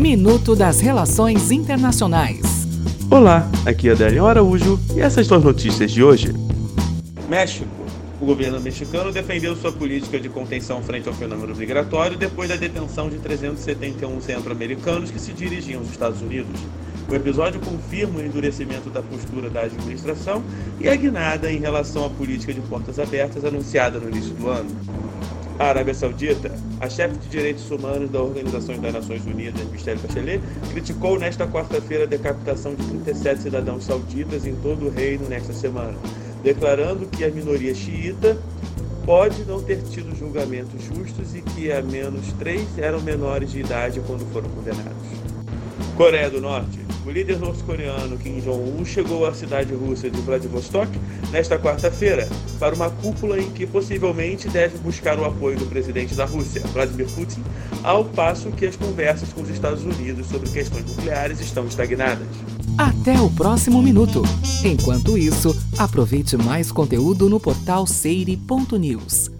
Minuto das Relações Internacionais. Olá, aqui é Adélio Araújo e essas são as notícias de hoje. México. O governo mexicano defendeu sua política de contenção frente ao fenômeno migratório depois da detenção de 371 centro-americanos que se dirigiam aos Estados Unidos. O episódio confirma o endurecimento da postura da administração e a guinada em relação à política de portas abertas anunciada no início do ano. A Arábia Saudita, a chefe de direitos humanos da Organização das Nações Unidas, Michelle Bachelet, criticou nesta quarta-feira a decapitação de 37 cidadãos sauditas em todo o reino nesta semana, declarando que a minoria xiita pode não ter tido julgamentos justos e que a menos três eram menores de idade quando foram condenados. Coreia do Norte. O líder norte-coreano Kim Jong-un chegou à cidade russa de Vladivostok nesta quarta-feira para uma cúpula em que possivelmente deve buscar o apoio do presidente da Rússia, Vladimir Putin, ao passo que as conversas com os Estados Unidos sobre questões nucleares estão estagnadas. Até o próximo minuto. Enquanto isso, aproveite mais conteúdo no portal seire.news.